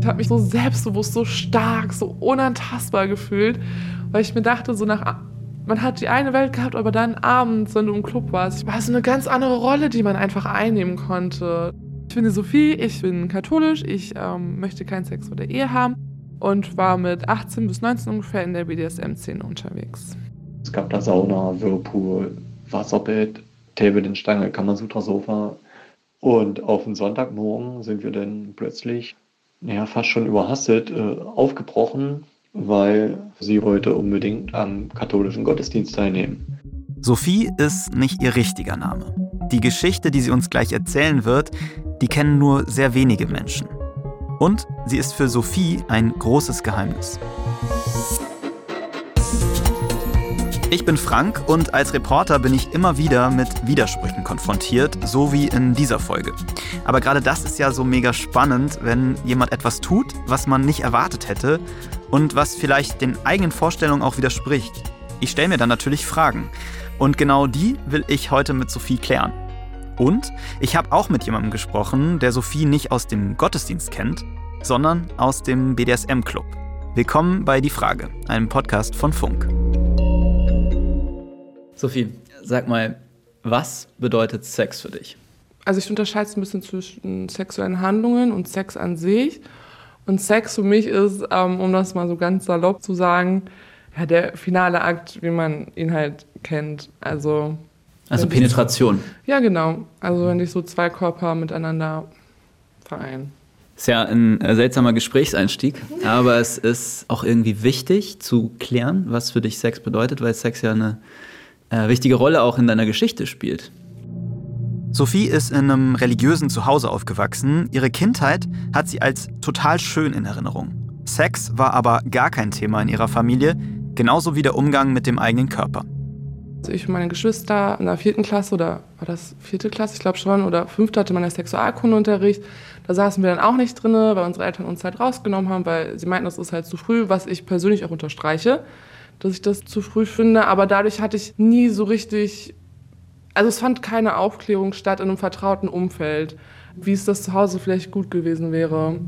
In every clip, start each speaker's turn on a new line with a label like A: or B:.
A: Ich habe mich so selbstbewusst, so stark, so unantastbar gefühlt, weil ich mir dachte, so nach man hat die eine Welt gehabt, aber dann abends, wenn du im Club warst, war es so eine ganz andere Rolle, die man einfach einnehmen konnte. Ich bin Sophie, ich bin katholisch, ich ähm, möchte keinen Sex vor der Ehe haben und war mit 18 bis 19 ungefähr in der BDSM-Szene unterwegs.
B: Es gab da Sauna, Whirlpool, Wasserbett, Table in Stange, Kamasutra-Sofa. Und auf den Sonntagmorgen sind wir dann plötzlich, ja, fast schon überhastet, äh, aufgebrochen, weil sie heute unbedingt am katholischen Gottesdienst teilnehmen.
C: Sophie ist nicht ihr richtiger Name. Die Geschichte, die sie uns gleich erzählen wird, die kennen nur sehr wenige Menschen. Und sie ist für Sophie ein großes Geheimnis. Ich bin Frank und als Reporter bin ich immer wieder mit Widersprüchen konfrontiert, so wie in dieser Folge. Aber gerade das ist ja so mega spannend, wenn jemand etwas tut, was man nicht erwartet hätte und was vielleicht den eigenen Vorstellungen auch widerspricht. Ich stelle mir dann natürlich Fragen. Und genau die will ich heute mit Sophie klären. Und ich habe auch mit jemandem gesprochen, der Sophie nicht aus dem Gottesdienst kennt, sondern aus dem BDSM-Club. Willkommen bei Die Frage, einem Podcast von Funk. Sophie, sag mal, was bedeutet Sex für dich?
A: Also ich unterscheide es ein bisschen zwischen sexuellen Handlungen und Sex an sich. Und Sex für mich ist, ähm, um das mal so ganz salopp zu sagen, ja, der finale Akt, wie man ihn halt kennt. Also,
C: also Penetration.
A: So, ja, genau. Also wenn sich so zwei Körper miteinander vereinen.
C: Ist ja ein äh, seltsamer Gesprächseinstieg, aber es ist auch irgendwie wichtig zu klären, was für dich Sex bedeutet, weil Sex ja eine äh, wichtige Rolle auch in deiner Geschichte spielt. Sophie ist in einem religiösen Zuhause aufgewachsen. Ihre Kindheit hat sie als total schön in Erinnerung. Sex war aber gar kein Thema in ihrer Familie, genauso wie der Umgang mit dem eigenen Körper.
A: Also ich und meine Geschwister in der vierten Klasse oder war das vierte Klasse, ich glaube schon, oder fünfte hatte man ja Sexualkundeunterricht. Da saßen wir dann auch nicht drin, weil unsere Eltern uns halt rausgenommen haben, weil sie meinten, das ist halt zu früh, was ich persönlich auch unterstreiche dass ich das zu früh finde. Aber dadurch hatte ich nie so richtig, also es fand keine Aufklärung statt in einem vertrauten Umfeld, wie es das zu Hause vielleicht gut gewesen wäre.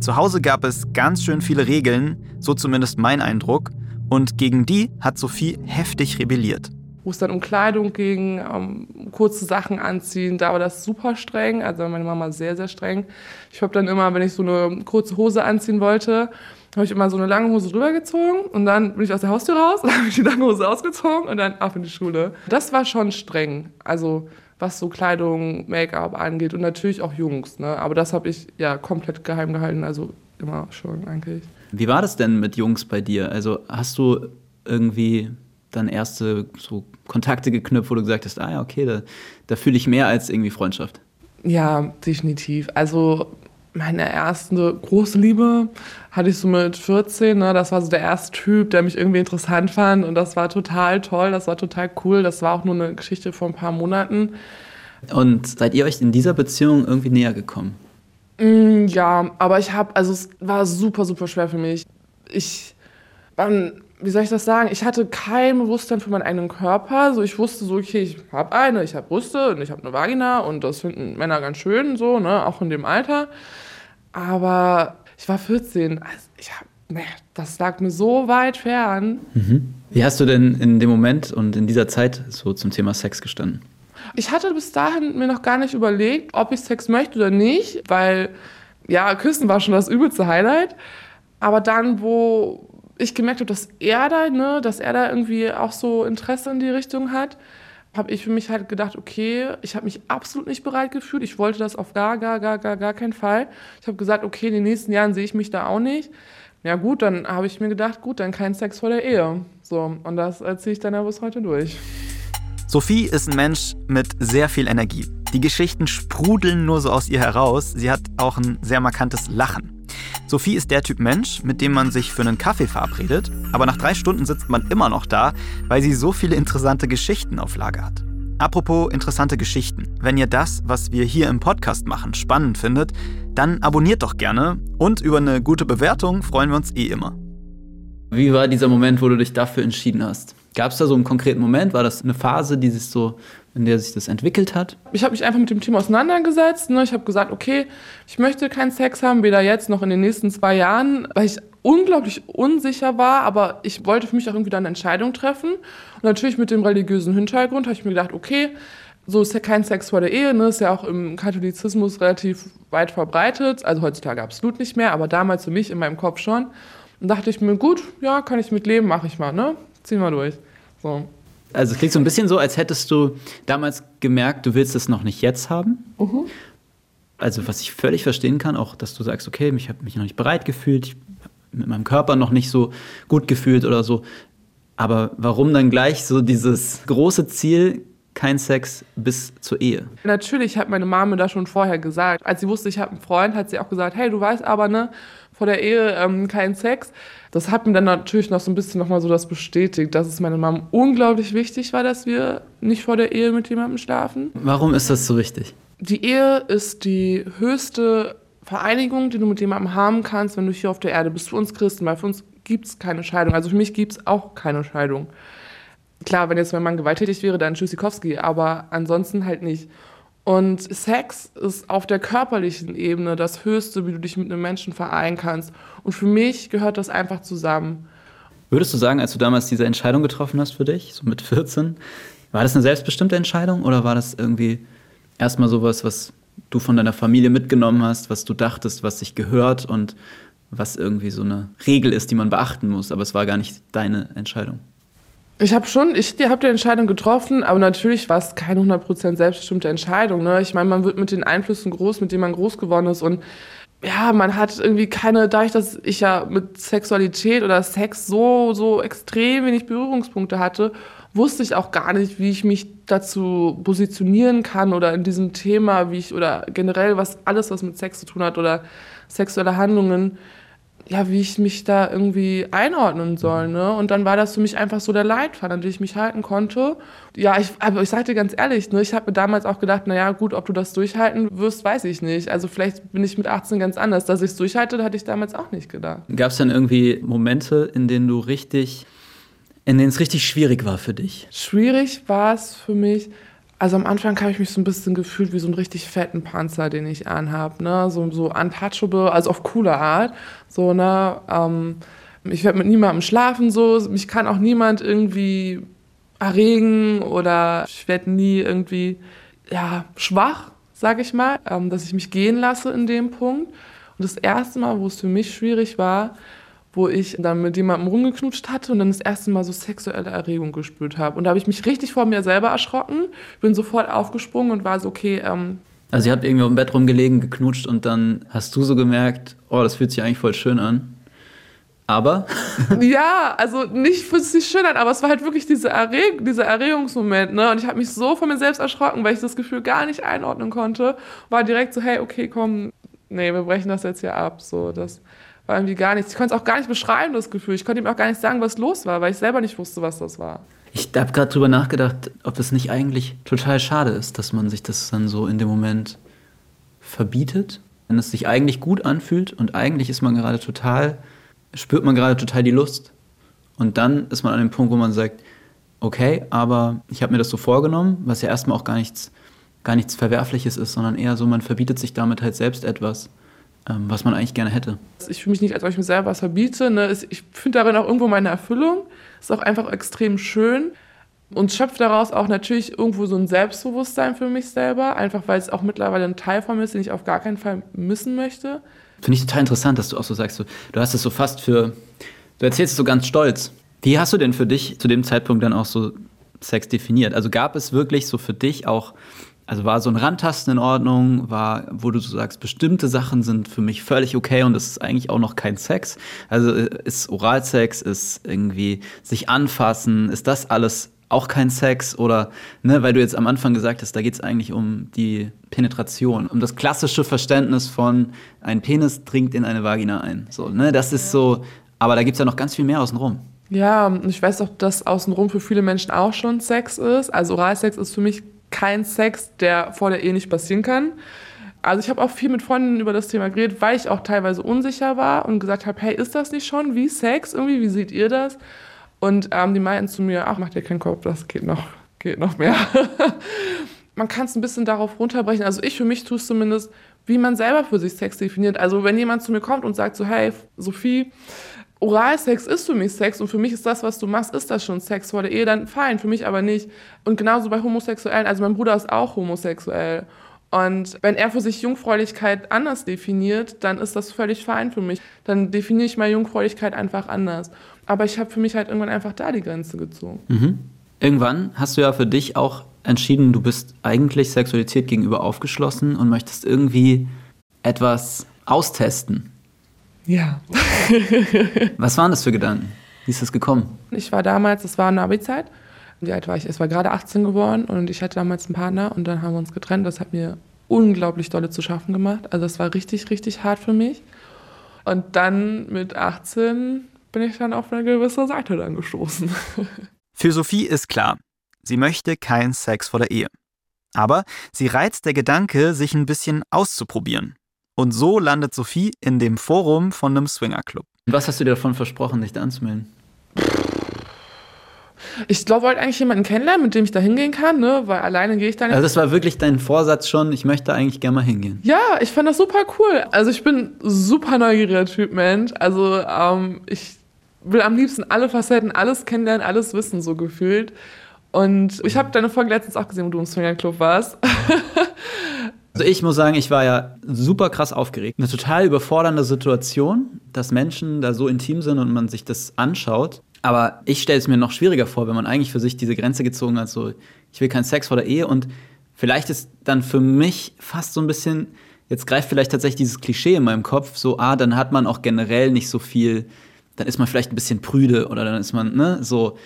C: Zu Hause gab es ganz schön viele Regeln, so zumindest mein Eindruck, und gegen die hat Sophie heftig rebelliert.
A: Wo es dann um Kleidung ging, um kurze Sachen anziehen, da war das super streng, also meine Mama sehr, sehr streng. Ich habe dann immer, wenn ich so eine kurze Hose anziehen wollte, habe ich immer so eine lange Hose drüber gezogen und dann bin ich aus der Haustür raus, dann habe ich die lange Hose ausgezogen und dann ab in die Schule. Das war schon streng, also was so Kleidung, Make-up angeht und natürlich auch Jungs. Ne? Aber das habe ich ja komplett geheim gehalten, also immer schon eigentlich.
C: Wie war das denn mit Jungs bei dir? Also hast du irgendwie dann erste so Kontakte geknüpft, wo du gesagt hast, ah ja, okay, da, da fühle ich mehr als irgendwie Freundschaft?
A: Ja, definitiv. Also meine erste große Liebe hatte ich so mit 14. Ne? Das war so der erste Typ, der mich irgendwie interessant fand. Und das war total toll, das war total cool. Das war auch nur eine Geschichte von ein paar Monaten.
C: Und seid ihr euch in dieser Beziehung irgendwie näher gekommen?
A: Mm, ja, aber ich habe, also es war super, super schwer für mich. Ich, wann, wie soll ich das sagen? Ich hatte kein Bewusstsein für meinen eigenen Körper. So, ich wusste so, okay, ich habe eine, ich habe Brüste und ich habe eine Vagina und das finden Männer ganz schön, so, ne, auch in dem Alter. Aber ich war 14. Also ich hab, nee, das lag mir so weit fern.
C: Mhm. Wie hast du denn in dem Moment und in dieser Zeit so zum Thema Sex gestanden?
A: Ich hatte bis dahin mir noch gar nicht überlegt, ob ich Sex möchte oder nicht, weil ja, Küssen war schon das übelste Highlight. Aber dann, wo ich gemerkt habe, dass er da, ne, dass er da irgendwie auch so Interesse in die Richtung hat, habe ich für mich halt gedacht, okay, ich habe mich absolut nicht bereit gefühlt. Ich wollte das auf gar, gar, gar, gar, gar keinen Fall. Ich habe gesagt, okay, in den nächsten Jahren sehe ich mich da auch nicht. Ja gut, dann habe ich mir gedacht, gut, dann kein Sex vor der Ehe. So, und das ziehe ich dann ja bis heute durch.
C: Sophie ist ein Mensch mit sehr viel Energie. Die Geschichten sprudeln nur so aus ihr heraus. Sie hat auch ein sehr markantes Lachen. Sophie ist der Typ Mensch, mit dem man sich für einen Kaffee verabredet, aber nach drei Stunden sitzt man immer noch da, weil sie so viele interessante Geschichten auf Lager hat. Apropos interessante Geschichten. Wenn ihr das, was wir hier im Podcast machen, spannend findet, dann abonniert doch gerne und über eine gute Bewertung freuen wir uns eh immer. Wie war dieser Moment, wo du dich dafür entschieden hast? Gab es da so einen konkreten Moment? War das eine Phase, die sich so, in der sich das entwickelt hat?
A: Ich habe mich einfach mit dem Thema auseinandergesetzt. Ne? Ich habe gesagt, okay, ich möchte keinen Sex haben, weder jetzt noch in den nächsten zwei Jahren, weil ich unglaublich unsicher war, aber ich wollte für mich auch irgendwie dann eine Entscheidung treffen. Und natürlich mit dem religiösen Hintergrund habe ich mir gedacht, okay, so ist ja kein Sex vor der Ehe, ne? ist ja auch im Katholizismus relativ weit verbreitet. Also heutzutage absolut nicht mehr, aber damals für mich in meinem Kopf schon. Und dachte ich mir, gut, ja, kann ich mit leben, mache ich mal, ne? Ziehen wir durch. So.
C: Also es klingt so ein bisschen so, als hättest du damals gemerkt, du willst es noch nicht jetzt haben. Mhm. Also was ich völlig verstehen kann, auch dass du sagst, okay, ich habe mich noch nicht bereit gefühlt, ich habe mit meinem Körper noch nicht so gut gefühlt oder so. Aber warum dann gleich so dieses große Ziel, kein Sex bis zur Ehe?
A: Natürlich hat meine Mama da schon vorher gesagt. Als sie wusste, ich habe einen Freund, hat sie auch gesagt, hey, du weißt aber, ne, vor der Ehe ähm, kein Sex. Das hat mir dann natürlich noch so ein bisschen nochmal so das bestätigt, dass es meiner Mom unglaublich wichtig war, dass wir nicht vor der Ehe mit jemandem schlafen.
C: Warum ist das so wichtig?
A: Die Ehe ist die höchste Vereinigung, die du mit jemandem haben kannst, wenn du hier auf der Erde bist. Für uns Christen, weil für uns gibt es keine Scheidung. Also für mich gibt es auch keine Scheidung. Klar, wenn jetzt mein Mann gewalttätig wäre, dann Tschüssikowski, aber ansonsten halt nicht. Und Sex ist auf der körperlichen Ebene das Höchste, wie du dich mit einem Menschen vereinen kannst. Und für mich gehört das einfach zusammen.
C: Würdest du sagen, als du damals diese Entscheidung getroffen hast für dich, so mit 14, war das eine selbstbestimmte Entscheidung oder war das irgendwie erstmal sowas, was du von deiner Familie mitgenommen hast, was du dachtest, was sich gehört und was irgendwie so eine Regel ist, die man beachten muss, aber es war gar nicht deine Entscheidung?
A: Ich habe schon, ich habe die Entscheidung getroffen, aber natürlich war es keine 100% selbstbestimmte Entscheidung. Ne? Ich meine, man wird mit den Einflüssen groß, mit denen man groß geworden ist und ja, man hat irgendwie keine, dadurch, dass ich ja mit Sexualität oder Sex so, so extrem wenig Berührungspunkte hatte, wusste ich auch gar nicht, wie ich mich dazu positionieren kann oder in diesem Thema, wie ich oder generell was alles, was mit Sex zu tun hat oder sexuelle Handlungen, ja, wie ich mich da irgendwie einordnen soll. Ne? Und dann war das für mich einfach so der Leitfaden, an den ich mich halten konnte. Ja, ich, aber ich sagte ganz ehrlich, ne, ich habe mir damals auch gedacht, naja, gut, ob du das durchhalten wirst, weiß ich nicht. Also vielleicht bin ich mit 18 ganz anders. Dass ich es durchhalte, hatte ich damals auch nicht gedacht.
C: Gab es dann irgendwie Momente, in denen du richtig, in denen es richtig schwierig war für dich?
A: Schwierig war es für mich, also am Anfang habe ich mich so ein bisschen gefühlt wie so einen richtig fetten Panzer, den ich anhabe, ne? So, so untouchable, also auf coole Art. So, ne? Ähm, ich werde mit niemandem schlafen, so. Mich kann auch niemand irgendwie erregen oder ich werde nie irgendwie, ja, schwach, sag ich mal, ähm, dass ich mich gehen lasse in dem Punkt. Und das erste Mal, wo es für mich schwierig war, wo ich dann mit jemandem rumgeknutscht hatte und dann das erste Mal so sexuelle Erregung gespürt habe. Und da habe ich mich richtig vor mir selber erschrocken, bin sofort aufgesprungen und war so, okay. Ähm
C: also ihr habt irgendwie auf dem Bett rumgelegen, geknutscht und dann hast du so gemerkt, oh, das fühlt sich eigentlich voll schön an. Aber?
A: ja, also nicht fühlt sich schön an, aber es war halt wirklich diese Erreg dieser Erregungsmoment, ne? Und ich habe mich so von mir selbst erschrocken, weil ich das Gefühl gar nicht einordnen konnte. War direkt so, hey, okay, komm, nee, wir brechen das jetzt hier ab. So, das war irgendwie gar nichts. Ich konnte es auch gar nicht beschreiben, das Gefühl. Ich konnte ihm auch gar nicht sagen, was los war, weil ich selber nicht wusste, was das war.
C: Ich habe gerade drüber nachgedacht, ob das nicht eigentlich total schade ist, dass man sich das dann so in dem Moment verbietet. Wenn es sich eigentlich gut anfühlt und eigentlich ist man gerade total, spürt man gerade total die Lust. Und dann ist man an dem Punkt, wo man sagt, okay, aber ich habe mir das so vorgenommen, was ja erstmal auch gar nichts, gar nichts Verwerfliches ist, sondern eher so, man verbietet sich damit halt selbst etwas. Ähm, was man eigentlich gerne hätte.
A: Ich fühle mich nicht, als ob ich mir selber was verbiete. Ne? Ich finde darin auch irgendwo meine Erfüllung. Ist auch einfach extrem schön und schöpfe daraus auch natürlich irgendwo so ein Selbstbewusstsein für mich selber, einfach weil es auch mittlerweile ein Teil von mir ist, den ich auf gar keinen Fall missen möchte.
C: Finde ich total interessant, dass du auch so sagst, du, du hast es so fast für, du erzählst es so ganz stolz. Wie hast du denn für dich zu dem Zeitpunkt dann auch so Sex definiert? Also gab es wirklich so für dich auch also war so ein Randtasten in Ordnung, war, wo du so sagst, bestimmte Sachen sind für mich völlig okay und das ist eigentlich auch noch kein Sex. Also äh, ist Oralsex, ist irgendwie sich anfassen, ist das alles auch kein Sex oder, ne, weil du jetzt am Anfang gesagt hast, da geht es eigentlich um die Penetration, um das klassische Verständnis von ein Penis dringt in eine Vagina ein. So, ne, das ist so, aber da gibt es ja noch ganz viel mehr außenrum.
A: Ja, ich weiß auch, dass außenrum für viele Menschen auch schon Sex ist. Also Oralsex ist für mich kein Sex, der vor der Ehe nicht passieren kann. Also ich habe auch viel mit Freunden über das Thema geredet, weil ich auch teilweise unsicher war und gesagt habe, hey, ist das nicht schon wie Sex irgendwie? Wie seht ihr das? Und ähm, die meinten zu mir, ach, mach dir keinen Kopf, das geht noch, geht noch mehr. man kann es ein bisschen darauf runterbrechen. Also ich für mich tue es zumindest, wie man selber für sich Sex definiert. Also wenn jemand zu mir kommt und sagt so, hey, Sophie, Oralsex ist für mich Sex und für mich ist das, was du machst, ist das schon Sex vor der Ehe, dann fein, für mich aber nicht. Und genauso bei Homosexuellen, also mein Bruder ist auch homosexuell. Und wenn er für sich Jungfräulichkeit anders definiert, dann ist das völlig fein für mich. Dann definiere ich mal Jungfräulichkeit einfach anders. Aber ich habe für mich halt irgendwann einfach da die Grenze gezogen.
C: Mhm. Irgendwann hast du ja für dich auch entschieden, du bist eigentlich Sexualität gegenüber aufgeschlossen und möchtest irgendwie etwas austesten.
A: Ja.
C: Was waren das für Gedanken? Wie ist das gekommen?
A: Ich war damals, es war eine Abi-Zeit. Wie alt war ich? Es war gerade 18 geworden und ich hatte damals einen Partner und dann haben wir uns getrennt. Das hat mir unglaublich dolle zu schaffen gemacht. Also es war richtig, richtig hart für mich. Und dann mit 18 bin ich dann auf eine gewisse Seite dann gestoßen.
C: Für Sophie ist klar, sie möchte keinen Sex vor der Ehe. Aber sie reizt der Gedanke, sich ein bisschen auszuprobieren. Und so landet Sophie in dem Forum von einem Swingerclub. Was hast du dir davon versprochen, dich da anzumelden?
A: Ich glaube, wollte eigentlich jemanden kennenlernen, mit dem ich da hingehen kann, ne? weil alleine gehe ich da nicht.
C: Also das war wirklich dein Vorsatz schon, ich möchte eigentlich gerne mal hingehen.
A: Ja, ich fand das super cool. Also ich bin super neugieriger Typ Mensch. Also ähm, ich will am liebsten alle Facetten, alles kennenlernen, alles wissen, so gefühlt. Und ich habe deine Folge letztens auch gesehen, wo du im Swingerclub warst.
C: Also ich muss sagen, ich war ja super krass aufgeregt. Eine total überfordernde Situation, dass Menschen da so intim sind und man sich das anschaut. Aber ich stelle es mir noch schwieriger vor, wenn man eigentlich für sich diese Grenze gezogen hat, so ich will keinen Sex vor der Ehe und vielleicht ist dann für mich fast so ein bisschen, jetzt greift vielleicht tatsächlich dieses Klischee in meinem Kopf, so, ah, dann hat man auch generell nicht so viel, dann ist man vielleicht ein bisschen prüde oder dann ist man, ne, so,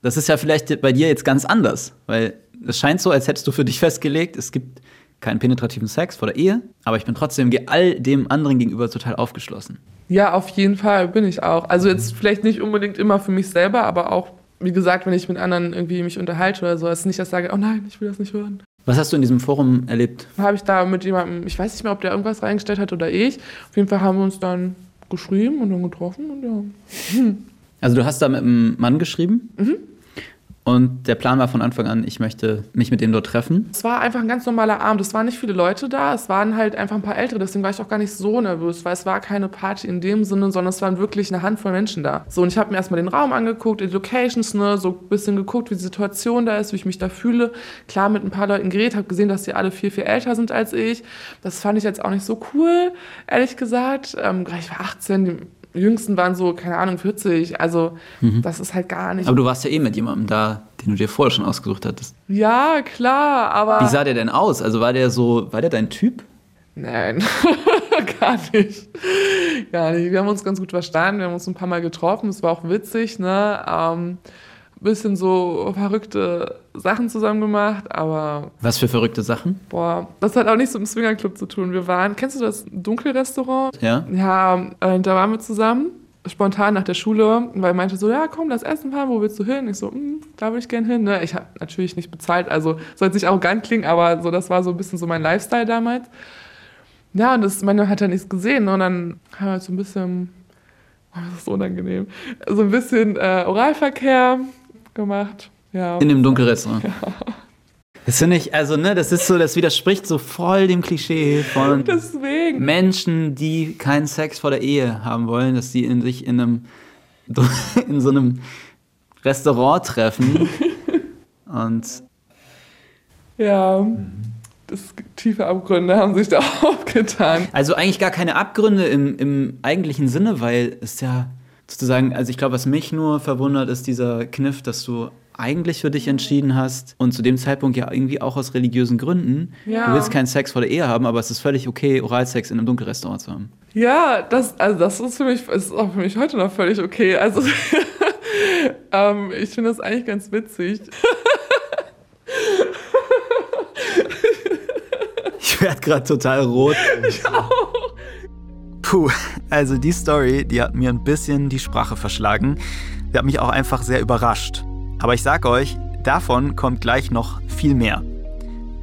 C: das ist ja vielleicht bei dir jetzt ganz anders, weil es scheint so, als hättest du für dich festgelegt, es gibt keinen penetrativen Sex vor der Ehe, aber ich bin trotzdem all dem anderen gegenüber total aufgeschlossen.
A: Ja, auf jeden Fall bin ich auch. Also jetzt vielleicht nicht unbedingt immer für mich selber, aber auch, wie gesagt, wenn ich mit anderen irgendwie mich unterhalte oder so, ist nicht, dass ich sage, oh nein, ich will das nicht hören.
C: Was hast du in diesem Forum erlebt?
A: Habe ich da mit jemandem, ich weiß nicht mehr, ob der irgendwas reingestellt hat oder ich. Auf jeden Fall haben wir uns dann geschrieben und dann getroffen und ja.
C: Also du hast da mit einem Mann geschrieben?
A: Mhm.
C: Und der Plan war von Anfang an, ich möchte mich mit dem dort treffen.
A: Es war einfach ein ganz normaler Abend. Es waren nicht viele Leute da. Es waren halt einfach ein paar Ältere. Deswegen war ich auch gar nicht so nervös, weil es war keine Party in dem Sinne, sondern es waren wirklich eine Handvoll Menschen da. So, und ich habe mir erstmal den Raum angeguckt, die Locations, ne, so ein bisschen geguckt, wie die Situation da ist, wie ich mich da fühle. Klar, mit ein paar Leuten geredet, habe gesehen, dass die alle viel, viel älter sind als ich. Das fand ich jetzt auch nicht so cool, ehrlich gesagt. Ähm, ich war 18, die Jüngsten waren so, keine Ahnung, 40. Also, mhm. das ist halt gar nicht.
C: Aber du warst ja eh mit jemandem da, den du dir vorher schon ausgesucht hattest.
A: Ja, klar, aber.
C: Wie sah der denn aus? Also, war der so, war der dein Typ?
A: Nein, gar nicht. Gar nicht. Wir haben uns ganz gut verstanden, wir haben uns ein paar Mal getroffen, es war auch witzig, ne? Ähm, bisschen so verrückte Sachen zusammen gemacht, aber.
C: Was für verrückte Sachen?
A: Boah, das hat auch nichts mit dem Swingerclub zu tun. Wir waren, kennst du das Dunkelrestaurant?
C: Ja.
A: Ja, äh, da waren wir zusammen, spontan nach der Schule, weil er meinte so, ja, komm, das Essen fahren, wo willst du hin? Ich so, hm, da würde ich gerne hin. Ne? Ich habe natürlich nicht bezahlt, also soll jetzt nicht arrogant klingen, aber so, das war so ein bisschen so mein Lifestyle damals. Ja, und das, meine hat er nichts gesehen ne? und dann haben wir halt so ein bisschen, oh, das ist so unangenehm, so ein bisschen äh, Oralverkehr gemacht. Ja.
C: In dem Dunkelrestaurant. Ja. Das finde ich, also, ne, das ist so, das widerspricht so voll dem Klischee von
A: Deswegen.
C: Menschen, die keinen Sex vor der Ehe haben wollen, dass sie in sich in einem, in so einem Restaurant treffen. Und.
A: Ja, das, tiefe Abgründe haben sich da aufgetan.
C: Also eigentlich gar keine Abgründe im, im eigentlichen Sinne, weil es ja sozusagen, also ich glaube, was mich nur verwundert, ist dieser Kniff, dass du eigentlich für dich entschieden hast und zu dem Zeitpunkt ja irgendwie auch aus religiösen Gründen. Ja. Du willst keinen Sex vor der Ehe haben, aber es ist völlig okay, Oralsex in einem Dunkelrestaurant zu haben.
A: Ja, das, also das ist für mich, ist auch für mich heute noch völlig okay. Also ähm, ich finde das eigentlich ganz witzig.
C: ich werde gerade total rot.
A: Ich auch.
C: Puh, also die Story, die hat mir ein bisschen die Sprache verschlagen. Die hat mich auch einfach sehr überrascht. Aber ich sag euch, davon kommt gleich noch viel mehr.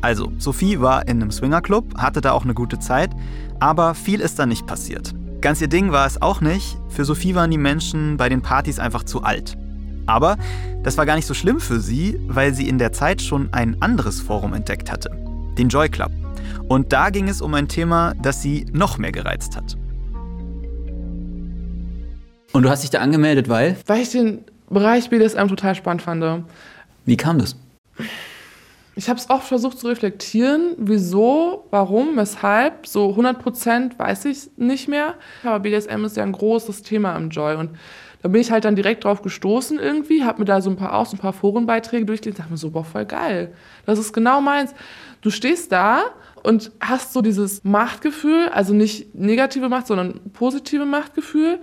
C: Also, Sophie war in einem Swingerclub, hatte da auch eine gute Zeit, aber viel ist da nicht passiert. Ganz ihr Ding war es auch nicht. Für Sophie waren die Menschen bei den Partys einfach zu alt. Aber das war gar nicht so schlimm für sie, weil sie in der Zeit schon ein anderes Forum entdeckt hatte, den Joy Club. Und da ging es um ein Thema, das sie noch mehr gereizt hat.
D: Und du hast dich da angemeldet, weil?
A: Weil ich den Bereich BDSM total spannend fand.
D: Wie kam das?
A: Ich habe es oft versucht zu reflektieren, wieso, warum, weshalb. So 100 Prozent weiß ich nicht mehr. Aber BDSM ist ja ein großes Thema im Joy. Und da bin ich halt dann direkt drauf gestoßen irgendwie, habe mir da so ein paar auch so ein paar Forenbeiträge durchgelesen, dachte mir so, boah, voll geil. Das ist genau meins. Du stehst da und hast so dieses Machtgefühl, also nicht negative Macht, sondern positive Machtgefühl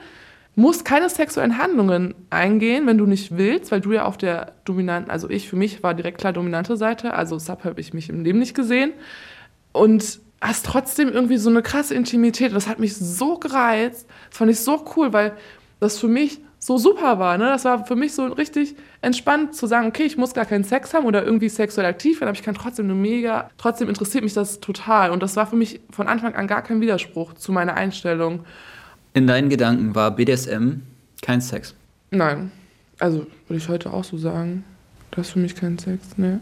A: musst keine sexuellen Handlungen eingehen, wenn du nicht willst, weil du ja auf der dominanten, also ich für mich war direkt klar dominante Seite, also Sub habe ich mich im Leben nicht gesehen und hast trotzdem irgendwie so eine krasse Intimität. Das hat mich so gereizt, das fand ich so cool, weil das für mich so super war. Ne? Das war für mich so richtig entspannt zu sagen, okay, ich muss gar keinen Sex haben oder irgendwie sexuell aktiv werden, aber ich kann trotzdem nur mega, trotzdem interessiert mich das total. Und das war für mich von Anfang an gar kein Widerspruch zu meiner Einstellung.
D: In deinen Gedanken war BDSM kein Sex?
A: Nein. Also würde ich heute auch so sagen. Das ist für mich kein Sex, ne?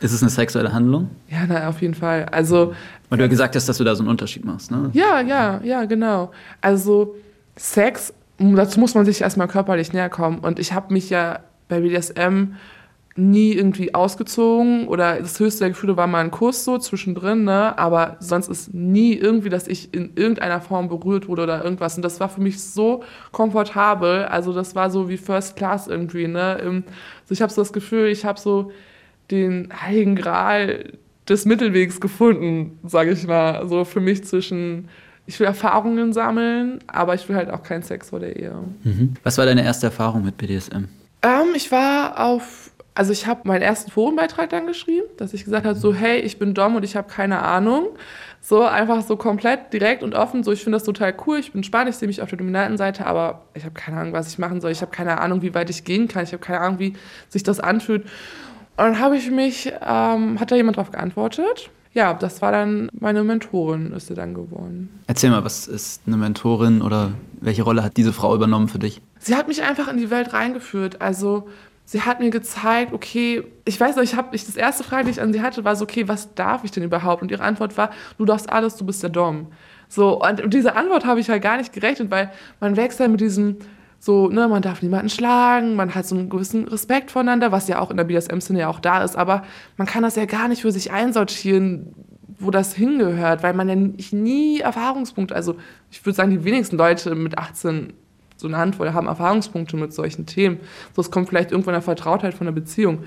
D: Ist es eine sexuelle Handlung?
A: Ja, na, auf jeden Fall. Also.
D: Weil du ja gesagt hast, dass du da so einen Unterschied machst, ne?
A: Ja, ja, ja, genau. Also Sex, dazu muss man sich erstmal körperlich näher kommen. Und ich habe mich ja bei BDSM nie irgendwie ausgezogen oder das höchste der Gefühle war mal ein Kuss so zwischendrin, ne? aber sonst ist nie irgendwie, dass ich in irgendeiner Form berührt wurde oder irgendwas und das war für mich so komfortabel, also das war so wie First Class irgendwie, ne? Also ich habe so das Gefühl, ich habe so den heiligen Gral des Mittelwegs gefunden, sage ich mal, so für mich zwischen ich will Erfahrungen sammeln, aber ich will halt auch keinen Sex vor der Ehe.
D: Mhm. Was war deine erste Erfahrung mit BDSM?
A: Ähm, ich war auf also ich habe meinen ersten Forenbeitrag dann geschrieben, dass ich gesagt habe, so hey, ich bin Dom und ich habe keine Ahnung. So einfach so komplett direkt und offen, so ich finde das total cool, ich bin spannend, ich sehe mich auf der dominanten Seite, aber ich habe keine Ahnung, was ich machen soll, ich habe keine Ahnung, wie weit ich gehen kann, ich habe keine Ahnung, wie sich das anfühlt. Und dann habe ich mich, ähm, hat da jemand drauf geantwortet? Ja, das war dann meine Mentorin, ist sie dann geworden.
D: Erzähl mal, was ist eine Mentorin oder welche Rolle hat diese Frau übernommen für dich?
A: Sie hat mich einfach in die Welt reingeführt. Also sie hat mir gezeigt, okay, ich weiß noch, ich habe ich das erste Frage, die ich an sie hatte, war so, okay, was darf ich denn überhaupt? Und ihre Antwort war, du darfst alles, du bist der Dom. So, und, diese Antwort habe ich halt gar nicht gerechnet, weil man wächst ja mit diesem, so, ne, man darf niemanden schlagen, man hat so einen gewissen Respekt voneinander, was ja auch in der BDSM-Szene ja auch da ist, aber man kann das ja gar nicht für sich einsortieren, wo das hingehört, weil man ja nie Erfahrungspunkte, also ich würde sagen, die wenigsten Leute mit 18 so eine Handvoll haben Erfahrungspunkte mit solchen Themen. So, es kommt vielleicht irgendwann der Vertrautheit von der Beziehung.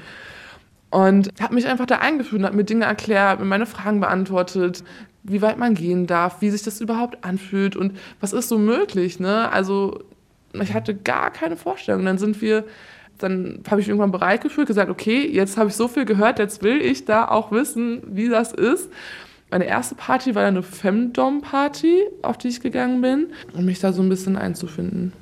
A: Und habe mich einfach da eingeführt und habe mir Dinge erklärt, mir meine Fragen beantwortet, wie weit man gehen darf, wie sich das überhaupt anfühlt und was ist so möglich. Ne? Also ich hatte gar keine Vorstellung. Dann sind wir, dann habe ich irgendwann bereit gefühlt, gesagt, okay, jetzt habe ich so viel gehört, jetzt will ich da auch wissen, wie das ist. Meine erste Party war eine Femdom-Party, auf die ich gegangen bin, um mich da so ein bisschen einzufinden.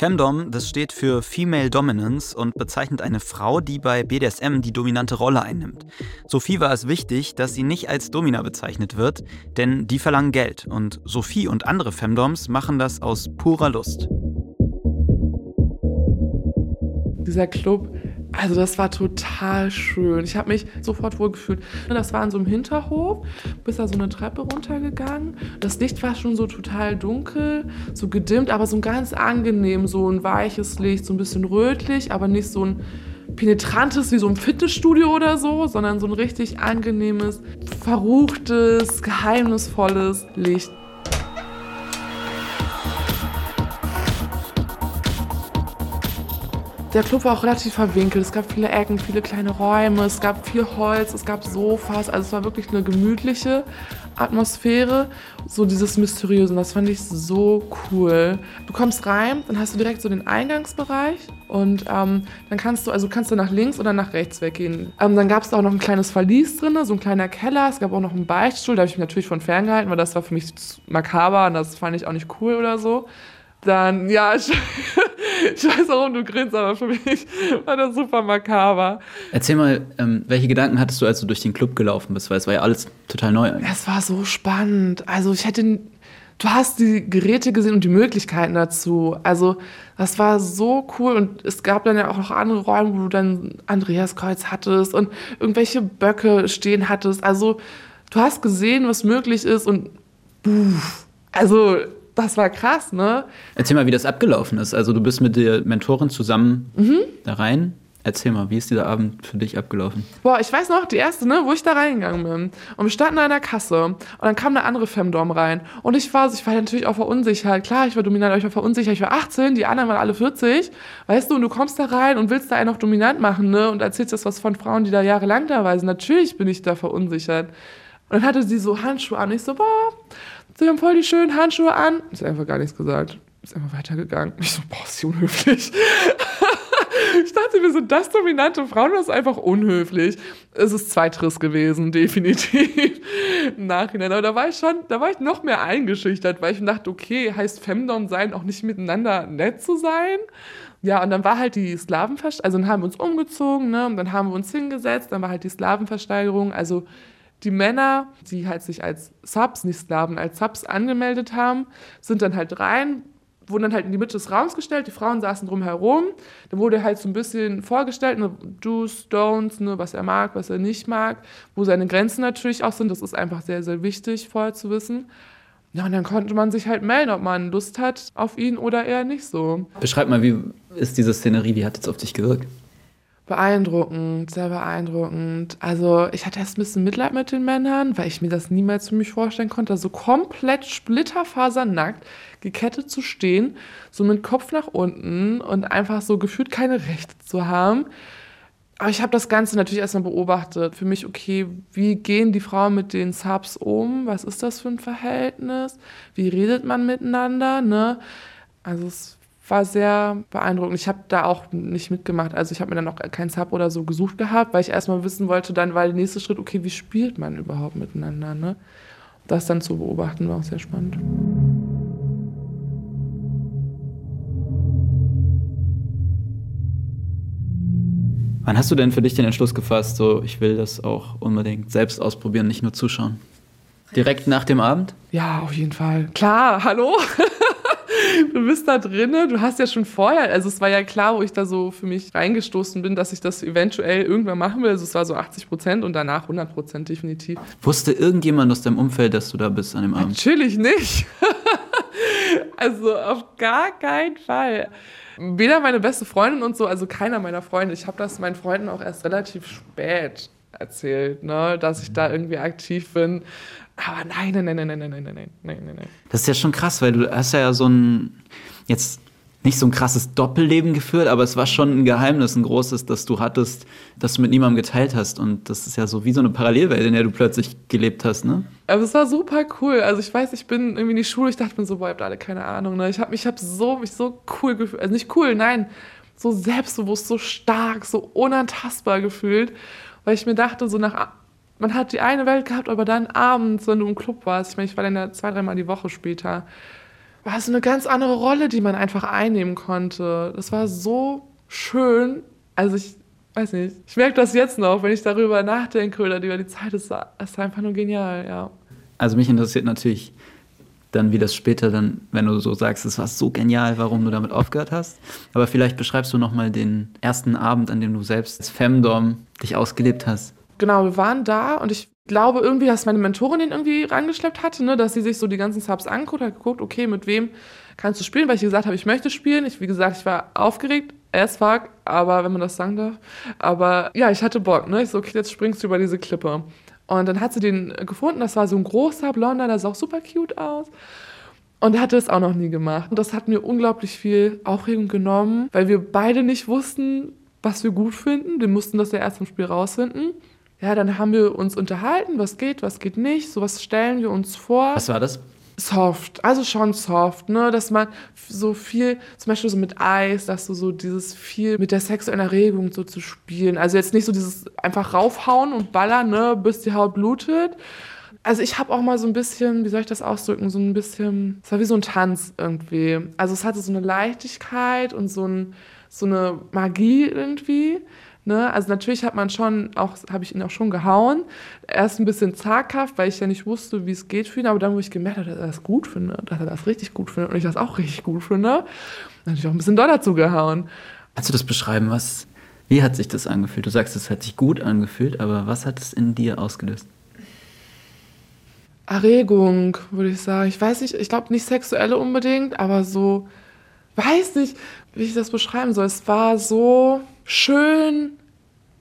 C: Femdom, das steht für Female Dominance und bezeichnet eine Frau, die bei BDSM die dominante Rolle einnimmt. Sophie war es wichtig, dass sie nicht als Domina bezeichnet wird, denn die verlangen Geld und Sophie und andere Femdoms machen das aus purer Lust.
A: Dieser Club also das war total schön. Ich habe mich sofort wohlgefühlt. Das war in so einem Hinterhof, bis da so eine Treppe runtergegangen. Das Licht war schon so total dunkel, so gedimmt, aber so ein ganz angenehm, so ein weiches Licht, so ein bisschen rötlich, aber nicht so ein penetrantes wie so ein Fitnessstudio oder so, sondern so ein richtig angenehmes, verruchtes, geheimnisvolles Licht. Der Club war auch relativ verwinkelt. Es gab viele Ecken, viele kleine Räume, es gab viel Holz, es gab Sofas. Also es war wirklich eine gemütliche Atmosphäre. So dieses Mysteriöse. Das fand ich so cool. Du kommst rein, dann hast du direkt so den Eingangsbereich und ähm, dann kannst du, also kannst du nach links oder nach rechts weggehen. Ähm, dann gab es auch noch ein kleines Verlies drin, so ein kleiner Keller. Es gab auch noch einen Beichtstuhl, da habe ich mich natürlich von ferngehalten, weil das war für mich makaber und das fand ich auch nicht cool oder so. Dann, ja, Ich weiß, warum du grinst, aber für mich war das super makaber.
D: Erzähl mal, ähm, welche Gedanken hattest du, als du durch den Club gelaufen bist? Weil es war ja alles total neu eigentlich.
A: Es war so spannend. Also ich hätte, du hast die Geräte gesehen und die Möglichkeiten dazu. Also das war so cool und es gab dann ja auch noch andere Räume, wo du dann Andreaskreuz hattest und irgendwelche Böcke stehen hattest. Also du hast gesehen, was möglich ist und buff. Also das war krass, ne?
D: Erzähl mal, wie das abgelaufen ist. Also du bist mit der Mentorin zusammen da rein. Erzähl mal, wie ist dieser Abend für dich abgelaufen?
A: Boah, ich weiß noch, die erste, ne, wo ich da reingegangen bin. Und wir standen an der Kasse. Und dann kam eine andere Femdom rein. Und ich war, ich war natürlich auch verunsichert. Klar, ich war dominant, aber ich war verunsichert. Ich war 18, die anderen waren alle 40. Weißt du, und du kommst da rein und willst da einen noch dominant machen, ne? Und erzählst das was von Frauen, die da jahrelang da waren. Natürlich bin ich da verunsichert. Und dann hatte sie so Handschuhe an. Ich so, boah, sie haben voll die schönen Handschuhe an. Ist einfach gar nichts gesagt. Ist einfach weitergegangen. Ich so, boah, ist sie unhöflich. Ich dachte, wir sind das dominante Frauen, das ist einfach unhöflich. Es ist Zweitriss gewesen, definitiv. Im Nachhinein. Aber da war ich schon, da war ich noch mehr eingeschüchtert, weil ich dachte, okay, heißt Femdom sein auch nicht miteinander nett zu sein? Ja, und dann war halt die Slavenversteigerung, also dann haben wir uns umgezogen, ne, und dann haben wir uns hingesetzt, dann war halt die Slavenversteigerung, also die Männer, die halt sich als Subs, nicht Sklaven, als Subs angemeldet haben, sind dann halt rein, wurden dann halt in die Mitte des Raums gestellt, die Frauen saßen drumherum. Dann wurde halt so ein bisschen vorgestellt, ne, Do's, Don'ts, ne, was er mag, was er nicht mag, wo seine Grenzen natürlich auch sind. Das ist einfach sehr, sehr wichtig vorher zu wissen. Ja, und dann konnte man sich halt melden, ob man Lust hat auf ihn oder eher nicht so.
D: Beschreib mal, wie ist diese Szenerie, wie hat es auf dich gewirkt?
A: Beeindruckend, sehr beeindruckend. Also ich hatte erst ein bisschen Mitleid mit den Männern, weil ich mir das niemals für mich vorstellen konnte, so komplett splitterfasernackt gekettet zu stehen, so mit Kopf nach unten und einfach so gefühlt keine Rechte zu haben. Aber ich habe das Ganze natürlich erstmal beobachtet. Für mich, okay, wie gehen die Frauen mit den Subs um? Was ist das für ein Verhältnis? Wie redet man miteinander? Ne? Also es war sehr beeindruckend. Ich habe da auch nicht mitgemacht. Also ich habe mir dann auch keinen Sub oder so gesucht gehabt, weil ich erstmal wissen wollte, dann war der nächste Schritt, okay, wie spielt man überhaupt miteinander? Ne? Das dann zu beobachten war auch sehr spannend.
D: Wann hast du denn für dich den Entschluss gefasst, so ich will das auch unbedingt selbst ausprobieren, nicht nur zuschauen? Direkt nach dem Abend?
A: Ja, auf jeden Fall. Klar, hallo? du bist da drinne, du hast ja schon vorher, also es war ja klar, wo ich da so für mich reingestoßen bin, dass ich das eventuell irgendwann machen will. Also es war so 80 Prozent und danach 100 Prozent definitiv.
D: Wusste irgendjemand aus deinem Umfeld, dass du da bist an dem Abend?
A: Natürlich nicht. also auf gar keinen Fall. Weder meine beste Freundin und so, also keiner meiner Freunde. Ich habe das meinen Freunden auch erst relativ spät erzählt, ne, dass ich da irgendwie aktiv bin. Aber nein, nein, nein, nein, nein, nein, nein, nein, nein, nein, nein.
D: Das ist ja schon krass, weil du hast ja so ein, jetzt nicht so ein krasses Doppelleben geführt, aber es war schon ein Geheimnis, ein großes, das du hattest, das du mit niemandem geteilt hast. Und das ist ja so wie so eine Parallelwelt, in der du plötzlich gelebt hast, ne?
A: Aber es war super cool. Also ich weiß, ich bin irgendwie in die Schule, ich dachte mir so, boah, ihr habt alle keine Ahnung. Ne? Ich habe mich hab so, mich so cool gefühlt. Also nicht cool, nein, so selbstbewusst, so stark, so unantastbar gefühlt. Weil ich mir dachte, so nach, man hat die eine Welt gehabt, aber dann abends, wenn du im Club warst, ich meine, ich war dann ja zwei, dreimal die Woche später, war es eine ganz andere Rolle, die man einfach einnehmen konnte. Das war so schön. Also ich weiß nicht, ich merke das jetzt noch, wenn ich darüber nachdenke oder über die Zeit, war, es einfach nur genial, ja.
D: Also mich interessiert natürlich dann, wie das später dann, wenn du so sagst, es war so genial, warum du damit aufgehört hast. Aber vielleicht beschreibst du nochmal den ersten Abend, an dem du selbst als Femdom dich ausgelebt hast.
A: Genau, wir waren da und ich glaube irgendwie, dass meine Mentorin den irgendwie rangeschleppt hatte, ne, dass sie sich so die ganzen Subs anguckt, hat geguckt, okay, mit wem kannst du spielen, weil ich gesagt habe, ich möchte spielen. Ich, wie gesagt, ich war aufgeregt, as fuck, aber wenn man das sagen darf. Aber ja, ich hatte Bock, ne? Ich so, okay, jetzt springst du über diese Klippe. Und dann hat sie den gefunden, das war so ein großer Blonder, der sah auch super cute aus. Und hatte es auch noch nie gemacht. Und das hat mir unglaublich viel Aufregung genommen, weil wir beide nicht wussten, was wir gut finden. Wir mussten das ja erst vom Spiel rausfinden. Ja, dann haben wir uns unterhalten, was geht, was geht nicht. So was stellen wir uns vor.
D: Was war das?
A: Soft, also schon soft, ne, dass man so viel, zum Beispiel so mit Eis, dass du so dieses viel mit der sexuellen Erregung so zu spielen. Also jetzt nicht so dieses einfach raufhauen und ballern, ne, bis die Haut blutet. also ich habe auch mal so ein bisschen, wie soll ich das ausdrücken, so ein bisschen, es war wie so ein Tanz irgendwie. Also es hatte so eine Leichtigkeit und so, ein, so eine Magie irgendwie. Ne? Also natürlich hat man schon, auch habe ich ihn auch schon gehauen. Erst ein bisschen zaghaft, weil ich ja nicht wusste, wie es geht für ihn, aber dann, wo ich gemerkt habe, dass er das gut findet, dass er das richtig gut findet und ich das auch richtig gut finde, dann habe ich auch ein bisschen doller zugehauen.
D: Kannst du das beschreiben? Was, wie hat sich das angefühlt? Du sagst, es hat sich gut angefühlt, aber was hat es in dir ausgelöst?
A: Erregung, würde ich sagen. Ich weiß nicht, ich glaube nicht sexuelle unbedingt, aber so, weiß nicht, wie ich das beschreiben soll. Es war so schön,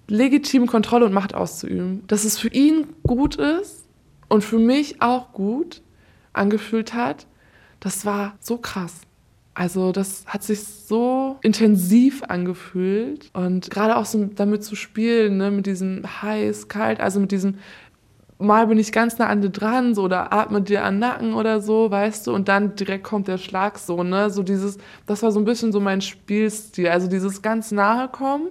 A: legitim Kontrolle und Macht auszuüben. Dass es für ihn gut ist und für mich auch gut angefühlt hat, das war so krass. Also das hat sich so intensiv angefühlt und gerade auch so damit zu spielen, ne, mit diesem heiß, kalt, also mit diesem mal bin ich ganz nah an dir dran, so, oder atme dir an Nacken oder so, weißt du, und dann direkt kommt der Schlag so, ne, so dieses, das war so ein bisschen so mein Spielstil, also dieses ganz nahe kommen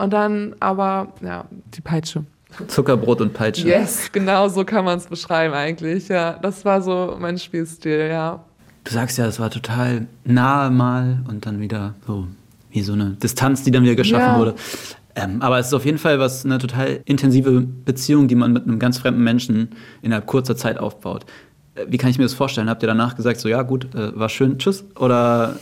A: und dann aber, ja, die Peitsche.
D: Zuckerbrot und Peitsche.
A: Yes, genau so kann man es beschreiben eigentlich, ja, das war so mein Spielstil, ja.
D: Du sagst ja, es war total nahe mal und dann wieder so wie so eine Distanz, die dann wieder geschaffen ja. wurde. Ähm, aber es ist auf jeden Fall was eine total intensive Beziehung, die man mit einem ganz fremden Menschen innerhalb kurzer Zeit aufbaut. Äh, wie kann ich mir das vorstellen? Habt ihr danach gesagt, so ja gut, äh, war schön, tschüss? Oder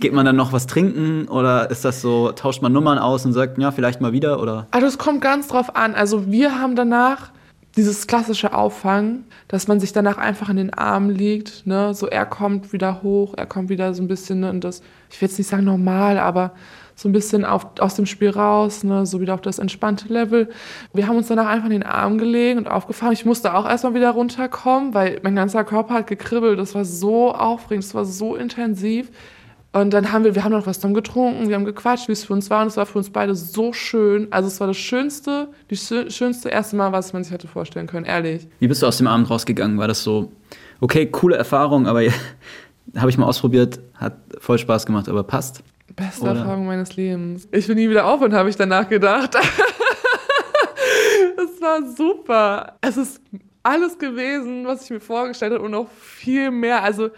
D: geht man dann noch was trinken? Oder ist das so, tauscht man Nummern aus und sagt, ja, vielleicht mal wieder? Oder?
A: Also es kommt ganz drauf an. Also wir haben danach dieses klassische Auffangen, dass man sich danach einfach in den Arm liegt. Ne? So er kommt wieder hoch, er kommt wieder so ein bisschen ne? und das, ich will jetzt nicht sagen normal, aber so ein bisschen auf, aus dem Spiel raus, ne, so wieder auf das entspannte Level. Wir haben uns danach einfach in den Arm gelegen und aufgefahren. Ich musste auch erstmal wieder runterkommen, weil mein ganzer Körper hat gekribbelt. Das war so aufregend, das war so intensiv. Und dann haben wir, wir haben noch was dann getrunken, wir haben gequatscht, wie es für uns war. Und es war für uns beide so schön. Also es war das schönste, die schönste erste Mal, was man sich hätte vorstellen können, ehrlich.
D: Wie bist du aus dem Abend rausgegangen? War das so, okay, coole Erfahrung, aber habe ich mal ausprobiert, hat voll Spaß gemacht, aber passt?
A: Beste Oder? Erfahrung meines Lebens. Ich will nie wieder aufhören, habe ich danach gedacht. Es war super. Es ist alles gewesen, was ich mir vorgestellt habe und noch viel mehr. Also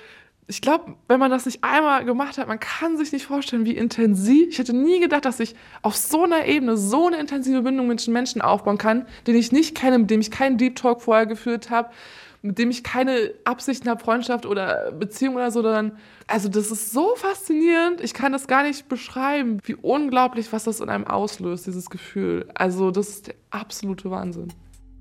A: ich glaube, wenn man das nicht einmal gemacht hat, man kann sich nicht vorstellen, wie intensiv. Ich hätte nie gedacht, dass ich auf so einer Ebene so eine intensive Bindung mit Menschen aufbauen kann, den ich nicht kenne, mit dem ich keinen Deep Talk vorher geführt habe, mit dem ich keine Absichten habe, Freundschaft oder Beziehung oder so, sondern also das ist so faszinierend. Ich kann das gar nicht beschreiben, wie unglaublich, was das in einem auslöst, dieses Gefühl. Also das ist der absolute Wahnsinn.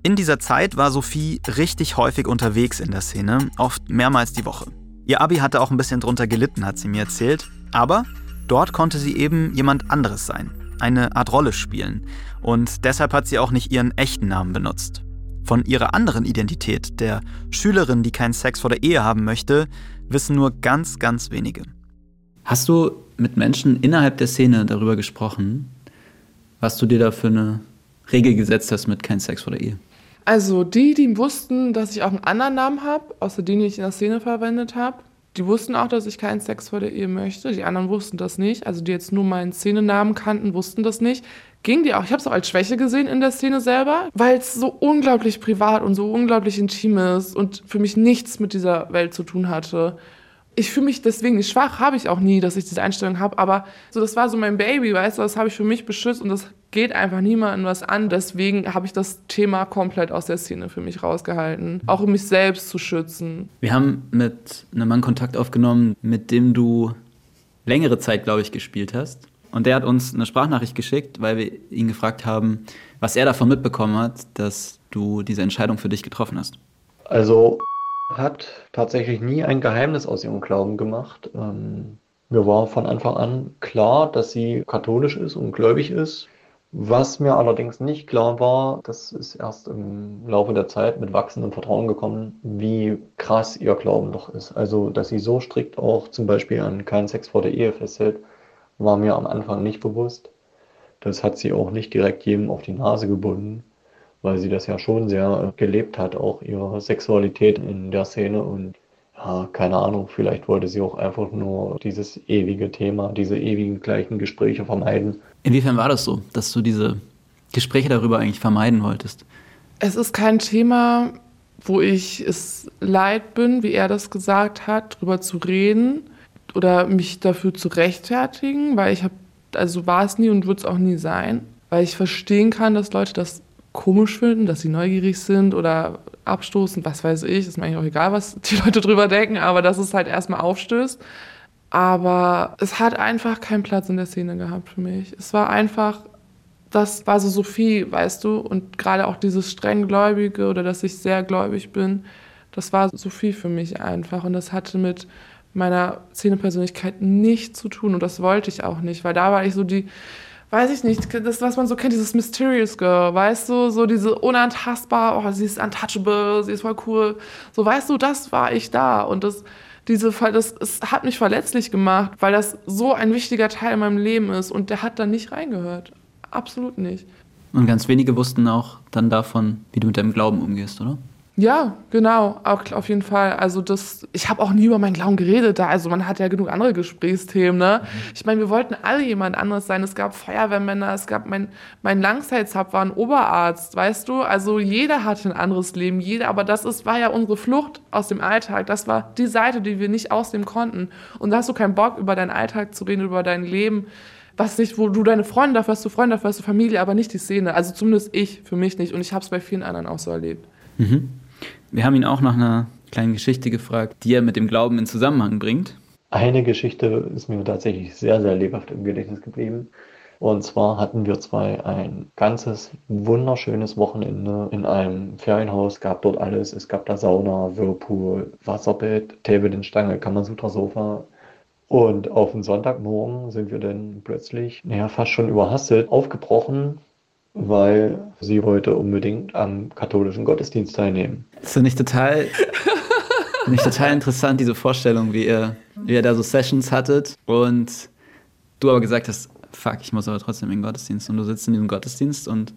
C: In dieser Zeit war Sophie richtig häufig unterwegs in der Szene, oft mehrmals die Woche. Ihr Abi hatte auch ein bisschen drunter gelitten, hat sie mir erzählt. Aber dort konnte sie eben jemand anderes sein, eine Art Rolle spielen. Und deshalb hat sie auch nicht ihren echten Namen benutzt. Von ihrer anderen Identität, der Schülerin, die keinen Sex vor der Ehe haben möchte, wissen nur ganz, ganz wenige.
D: Hast du mit Menschen innerhalb der Szene darüber gesprochen, was du dir da für eine Regel gesetzt hast mit kein Sex vor der Ehe?
A: Also die, die wussten, dass ich auch einen anderen Namen habe, außer den, den ich in der Szene verwendet habe, die wussten auch, dass ich keinen Sex vor der Ehe möchte. Die anderen wussten das nicht. Also die jetzt nur meinen Szenenamen kannten, wussten das nicht ging die auch. Ich habe es auch als Schwäche gesehen in der Szene selber, weil es so unglaublich privat und so unglaublich intim ist und für mich nichts mit dieser Welt zu tun hatte. Ich fühle mich deswegen nicht schwach, habe ich auch nie, dass ich diese Einstellung habe, aber so das war so mein Baby, weißt du, das habe ich für mich beschützt und das geht einfach niemandem was an. Deswegen habe ich das Thema komplett aus der Szene für mich rausgehalten, auch um mich selbst zu schützen.
D: Wir haben mit einem Mann Kontakt aufgenommen, mit dem du längere Zeit, glaube ich, gespielt hast. Und der hat uns eine Sprachnachricht geschickt, weil wir ihn gefragt haben, was er davon mitbekommen hat, dass du diese Entscheidung für dich getroffen hast.
B: Also hat tatsächlich nie ein Geheimnis aus ihrem Glauben gemacht. Ähm, mir war von Anfang an klar, dass sie katholisch ist und gläubig ist. Was mir allerdings nicht klar war, das ist erst im Laufe der Zeit mit wachsendem Vertrauen gekommen, wie krass ihr Glauben doch ist. Also, dass sie so strikt auch zum Beispiel an keinen Sex vor der Ehe festhält, war mir am Anfang nicht bewusst. Das hat sie auch nicht direkt jedem auf die Nase gebunden, weil sie das ja schon sehr gelebt hat, auch ihre Sexualität in der Szene und ja, keine Ahnung, vielleicht wollte sie auch einfach nur dieses ewige Thema, diese ewigen gleichen Gespräche vermeiden.
D: Inwiefern war das so, dass du diese Gespräche darüber eigentlich vermeiden wolltest?
A: Es ist kein Thema, wo ich es leid bin, wie er das gesagt hat, drüber zu reden oder mich dafür zu rechtfertigen, weil ich habe, also war es nie und wird es auch nie sein, weil ich verstehen kann, dass Leute das komisch finden, dass sie neugierig sind oder abstoßen, was weiß ich, ist mir eigentlich auch egal, was die Leute drüber denken, aber dass es halt erstmal aufstößt. Aber es hat einfach keinen Platz in der Szene gehabt für mich. Es war einfach, das war so Sophie, weißt du, und gerade auch dieses strenggläubige oder dass ich sehr gläubig bin, das war Sophie für mich einfach und das hatte mit meiner Szenepersönlichkeit nichts zu tun und das wollte ich auch nicht, weil da war ich so die, weiß ich nicht, das, was man so kennt, dieses Mysterious Girl, weißt du, so diese unantastbar, oh, sie ist untouchable, sie ist voll cool, so weißt du, das war ich da und das, diese, das, es hat mich verletzlich gemacht, weil das so ein wichtiger Teil in meinem Leben ist und der hat da nicht reingehört, absolut nicht.
C: Und ganz wenige wussten auch dann davon, wie du mit deinem Glauben umgehst, oder?
A: Ja, genau, auch auf jeden Fall. Also das, ich habe auch nie über meinen Glauben geredet da. Also man hat ja genug andere Gesprächsthemen, ne? Mhm. Ich meine, wir wollten alle jemand anderes sein. Es gab Feuerwehrmänner, es gab mein, mein Langzeitsab war ein Oberarzt, weißt du? Also jeder hatte ein anderes Leben, jeder, aber das ist, war ja unsere Flucht aus dem Alltag. Das war die Seite, die wir nicht ausnehmen konnten. Und da hast du keinen Bock, über deinen Alltag zu reden, über dein Leben was nicht, wo du deine Freunde dafür hast, du Freunde dafür hast, du Familie, aber nicht die Szene. Also zumindest ich, für mich nicht. Und ich habe es bei vielen anderen auch so erlebt.
C: Mhm. Wir haben ihn auch nach einer kleinen Geschichte gefragt, die er mit dem Glauben in Zusammenhang bringt.
B: Eine Geschichte ist mir tatsächlich sehr, sehr lebhaft im Gedächtnis geblieben. Und zwar hatten wir zwei ein ganzes wunderschönes Wochenende in einem Ferienhaus, gab dort alles. Es gab da Sauna, Whirlpool, Wasserbett, Table in Stange, Kamasutra Sofa. Und auf den Sonntagmorgen sind wir dann plötzlich, naja, fast schon überhastet, aufgebrochen weil sie wollte unbedingt am katholischen Gottesdienst teilnehmen.
C: Das finde ich total, find ich total interessant, diese Vorstellung, wie ihr, wie ihr da so Sessions hattet und du aber gesagt hast, fuck, ich muss aber trotzdem in den Gottesdienst und du sitzt in diesem Gottesdienst und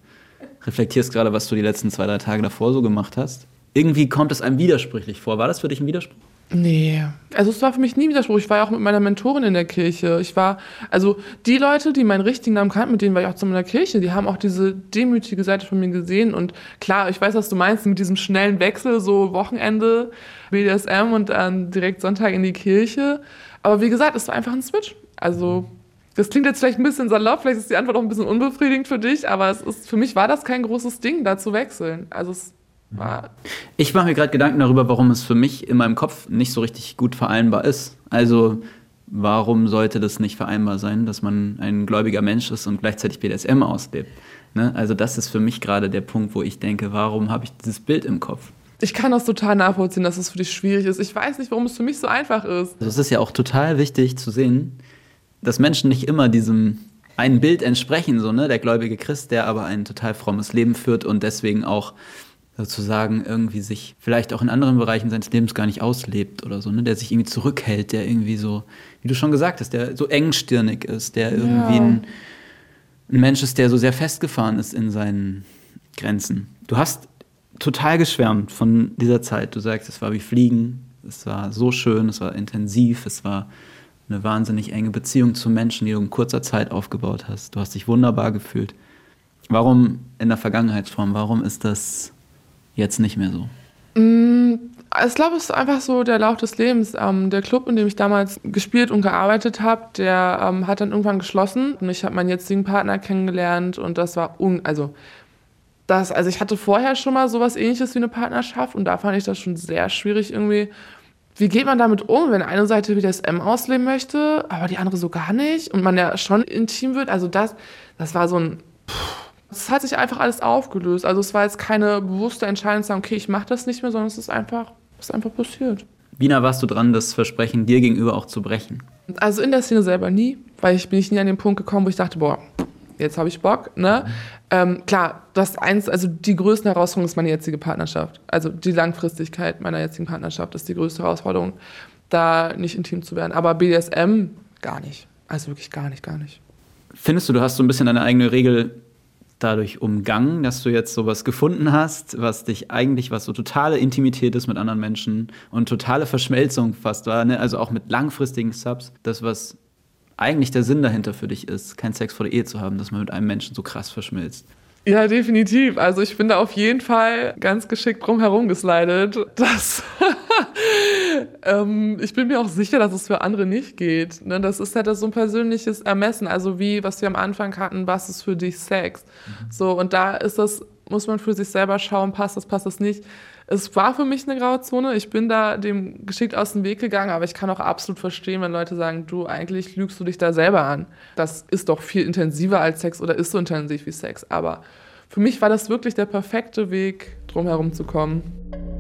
C: reflektierst gerade, was du die letzten zwei, drei Tage davor so gemacht hast. Irgendwie kommt es einem widersprüchlich vor. War das für dich ein Widerspruch?
A: Nee, also es war für mich nie Widerspruch. Ich war ja auch mit meiner Mentorin in der Kirche. Ich war, also die Leute, die meinen richtigen Namen kannten, mit denen war ich auch zusammen in der Kirche, die haben auch diese demütige Seite von mir gesehen. Und klar, ich weiß, was du meinst, mit diesem schnellen Wechsel, so Wochenende, BDSM und dann direkt Sonntag in die Kirche. Aber wie gesagt, es war einfach ein Switch. Also das klingt jetzt vielleicht ein bisschen salopp, vielleicht ist die Antwort auch ein bisschen unbefriedigend für dich, aber es ist, für mich war das kein großes Ding, da zu wechseln. Also es
C: ich mache mir gerade Gedanken darüber, warum es für mich in meinem Kopf nicht so richtig gut vereinbar ist. Also warum sollte das nicht vereinbar sein, dass man ein gläubiger Mensch ist und gleichzeitig BDSM auslebt? Ne? Also das ist für mich gerade der Punkt, wo ich denke, warum habe ich dieses Bild im Kopf?
A: Ich kann das total nachvollziehen, dass es für dich schwierig ist. Ich weiß nicht, warum es für mich so einfach ist.
C: Also es ist ja auch total wichtig zu sehen, dass Menschen nicht immer diesem einen Bild entsprechen, so ne, der gläubige Christ, der aber ein total frommes Leben führt und deswegen auch sozusagen irgendwie sich vielleicht auch in anderen Bereichen seines Lebens gar nicht auslebt oder so, ne? der sich irgendwie zurückhält, der irgendwie so, wie du schon gesagt hast, der so engstirnig ist, der irgendwie ja. ein, ein Mensch ist, der so sehr festgefahren ist in seinen Grenzen. Du hast total geschwärmt von dieser Zeit. Du sagst, es war wie Fliegen, es war so schön, es war intensiv, es war eine wahnsinnig enge Beziehung zu Menschen, die du in kurzer Zeit aufgebaut hast. Du hast dich wunderbar gefühlt. Warum in der Vergangenheitsform? Warum ist das jetzt nicht mehr so?
A: Mm, ich glaube, es ist einfach so der Lauf des Lebens. Ähm, der Club, in dem ich damals gespielt und gearbeitet habe, der ähm, hat dann irgendwann geschlossen. Und ich habe meinen jetzigen Partner kennengelernt und das war un also das, also ich hatte vorher schon mal sowas ähnliches wie eine Partnerschaft und da fand ich das schon sehr schwierig irgendwie. Wie geht man damit um, wenn eine Seite BDSM ausleben möchte, aber die andere so gar nicht und man ja schon intim wird? Also das, das war so ein. Pff, es hat sich einfach alles aufgelöst. Also es war jetzt keine bewusste Entscheidung zu sagen, okay, ich mache das nicht mehr, sondern es ist einfach, es ist einfach passiert.
C: Wie nah warst du dran, das Versprechen dir gegenüber auch zu brechen?
A: Also in der Szene selber nie, weil ich bin ich nie an den Punkt gekommen, wo ich dachte, boah, jetzt habe ich Bock. Ne? Mhm. Ähm, klar, das eins, also die größte Herausforderung ist meine jetzige Partnerschaft. Also die Langfristigkeit meiner jetzigen Partnerschaft ist die größte Herausforderung, da nicht intim zu werden. Aber BDSM gar nicht. Also wirklich gar nicht, gar nicht.
C: Findest du, du hast so ein bisschen deine eigene Regel dadurch umgangen, dass du jetzt sowas gefunden hast, was dich eigentlich, was so totale Intimität ist mit anderen Menschen und totale Verschmelzung fast war, ne? also auch mit langfristigen Subs, das, was eigentlich der Sinn dahinter für dich ist, keinen Sex vor der Ehe zu haben, dass man mit einem Menschen so krass verschmilzt.
A: Ja, definitiv. Also ich bin da auf jeden Fall ganz geschickt drum herum geslidet. Das ähm, ich bin mir auch sicher, dass es für andere nicht geht. Ne? Das ist halt so ein persönliches Ermessen. Also wie, was wir am Anfang hatten, was ist für dich Sex? Mhm. So, und da ist das, muss man für sich selber schauen, passt das, passt das nicht. Es war für mich eine graue Zone. Ich bin da dem geschickt aus dem Weg gegangen, aber ich kann auch absolut verstehen, wenn Leute sagen, du, eigentlich lügst du dich da selber an. Das ist doch viel intensiver als Sex oder ist so intensiv wie Sex. Aber für mich war das wirklich der perfekte Weg, drum herum zu kommen.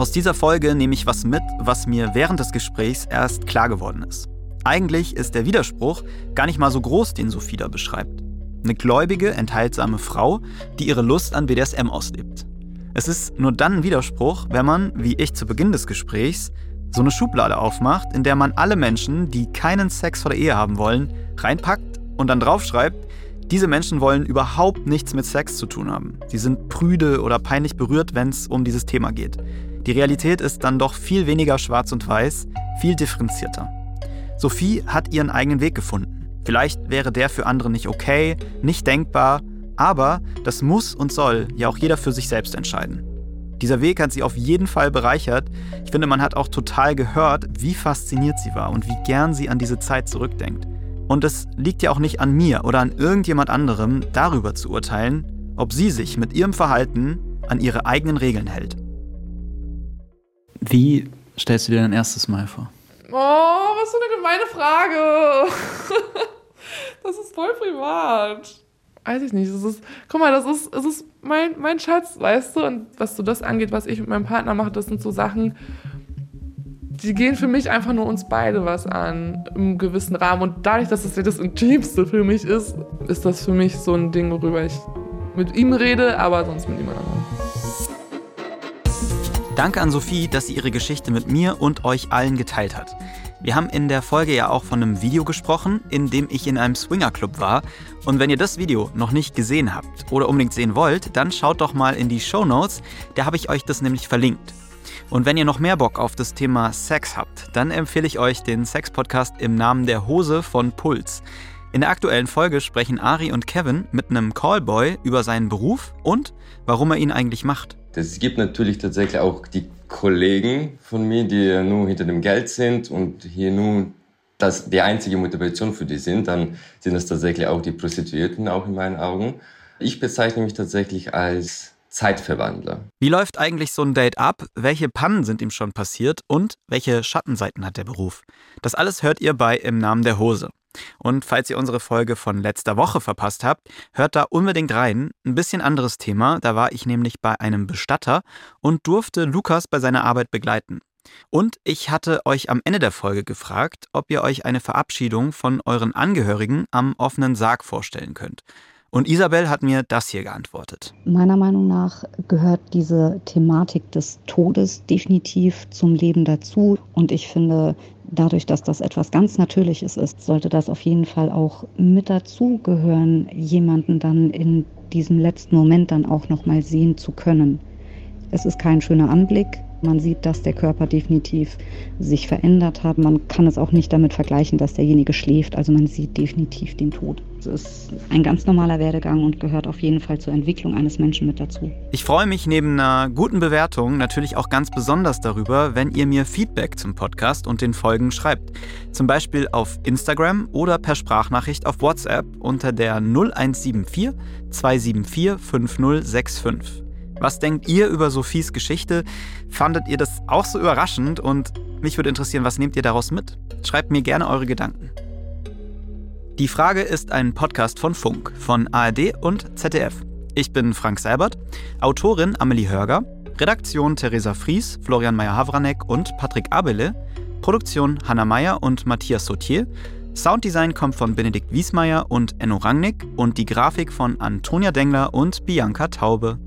C: Aus dieser Folge nehme ich was mit, was mir während des Gesprächs erst klar geworden ist. Eigentlich ist der Widerspruch gar nicht mal so groß, den Sophie da beschreibt. Eine gläubige, enthaltsame Frau, die ihre Lust an BDSM auslebt. Es ist nur dann ein Widerspruch, wenn man, wie ich zu Beginn des Gesprächs, so eine Schublade aufmacht, in der man alle Menschen, die keinen Sex vor der Ehe haben wollen, reinpackt und dann draufschreibt, diese Menschen wollen überhaupt nichts mit Sex zu tun haben. Sie sind prüde oder peinlich berührt, wenn es um dieses Thema geht. Die Realität ist dann doch viel weniger schwarz und weiß, viel differenzierter. Sophie hat ihren eigenen Weg gefunden. Vielleicht wäre der für andere nicht okay, nicht denkbar, aber das muss und soll ja auch jeder für sich selbst entscheiden. Dieser Weg hat sie auf jeden Fall bereichert. Ich finde, man hat auch total gehört, wie fasziniert sie war und wie gern sie an diese Zeit zurückdenkt. Und es liegt ja auch nicht an mir oder an irgendjemand anderem, darüber zu urteilen, ob sie sich mit ihrem Verhalten an ihre eigenen Regeln hält.
D: Wie stellst du dir dein erstes Mal vor?
A: Oh, was für eine gemeine Frage. das ist voll privat weiß ich nicht, es ist, guck mal, das ist, es ist mein, mein Schatz, weißt du, und was so das angeht, was ich mit meinem Partner mache, das sind so Sachen, die gehen für mich einfach nur uns beide was an, im gewissen Rahmen. Und dadurch, dass ja das Intimste für mich ist, ist das für mich so ein Ding, worüber ich mit ihm rede, aber sonst mit niemand anderem.
C: Danke an Sophie, dass sie ihre Geschichte mit mir und euch allen geteilt hat. Wir haben in der Folge ja auch von einem Video gesprochen, in dem ich in einem Swingerclub war. Und wenn ihr das Video noch nicht gesehen habt oder unbedingt sehen wollt, dann schaut doch mal in die Show Notes. Da habe ich euch das nämlich verlinkt. Und wenn ihr noch mehr Bock auf das Thema Sex habt, dann empfehle ich euch den Sex-Podcast im Namen der Hose von Puls. In der aktuellen Folge sprechen Ari und Kevin mit einem Callboy über seinen Beruf und warum er ihn eigentlich macht.
E: Es gibt natürlich tatsächlich auch die Kollegen von mir, die nur hinter dem Geld sind und hier nur das die einzige Motivation für die sind, dann sind das tatsächlich auch die Prostituierten, auch in meinen Augen. Ich bezeichne mich tatsächlich als Zeitverwandler.
C: Wie läuft eigentlich so ein Date ab? Welche Pannen sind ihm schon passiert? Und welche Schattenseiten hat der Beruf? Das alles hört ihr bei Im Namen der Hose. Und falls ihr unsere Folge von letzter Woche verpasst habt, hört da unbedingt rein. Ein bisschen anderes Thema, da war ich nämlich bei einem Bestatter und durfte Lukas bei seiner Arbeit begleiten. Und ich hatte euch am Ende der Folge gefragt, ob ihr euch eine Verabschiedung von euren Angehörigen am offenen Sarg vorstellen könnt. Und Isabel hat mir das hier geantwortet.
F: Meiner Meinung nach gehört diese Thematik des Todes definitiv zum Leben dazu. Und ich finde, dadurch, dass das etwas ganz Natürliches ist, sollte das auf jeden Fall auch mit dazu gehören, jemanden dann in diesem letzten Moment dann auch noch mal sehen zu können. Es ist kein schöner Anblick, man sieht, dass der Körper definitiv sich verändert hat. Man kann es auch nicht damit vergleichen, dass derjenige schläft. Also man sieht definitiv den Tod. Es ist ein ganz normaler Werdegang und gehört auf jeden Fall zur Entwicklung eines Menschen mit dazu.
C: Ich freue mich neben einer guten Bewertung natürlich auch ganz besonders darüber, wenn ihr mir Feedback zum Podcast und den Folgen schreibt. Zum Beispiel auf Instagram oder per Sprachnachricht auf WhatsApp unter der 0174 274 5065. Was denkt ihr über Sophies Geschichte? Fandet ihr das auch so überraschend? Und mich würde interessieren, was nehmt ihr daraus mit? Schreibt mir gerne eure Gedanken. Die Frage ist ein Podcast von Funk, von ARD und ZDF. Ich bin Frank Seibert, Autorin Amelie Hörger, Redaktion Theresa Fries, Florian Meyer-Havranek und Patrick Abele, Produktion Hanna Meyer und Matthias Sautier, Sounddesign kommt von Benedikt Wiesmeier und Enno Rangnick und die Grafik von Antonia Dengler und Bianca Taube.